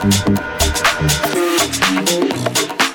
Thank you.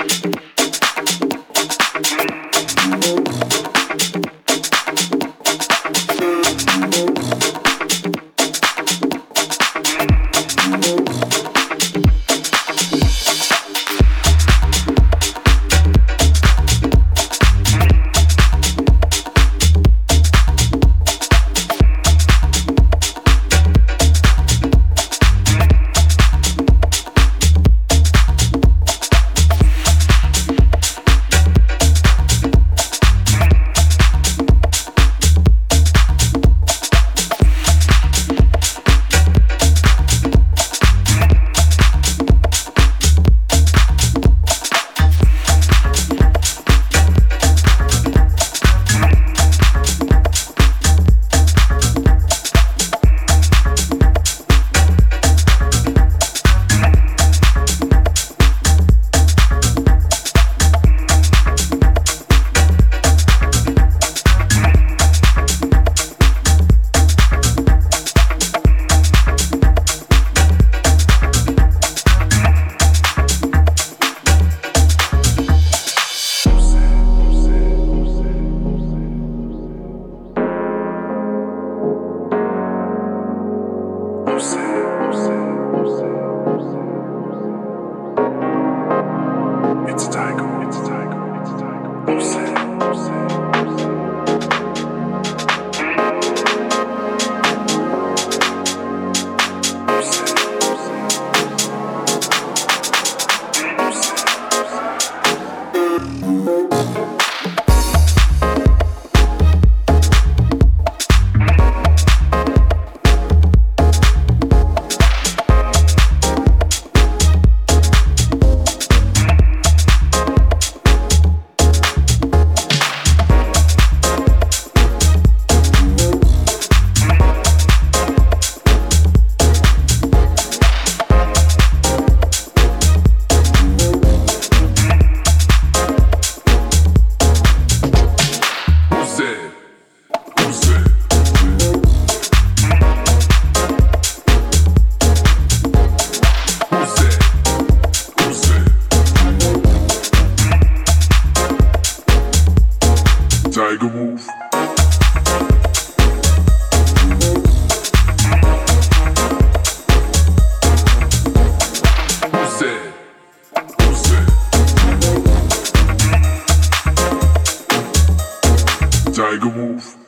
Tiger Move.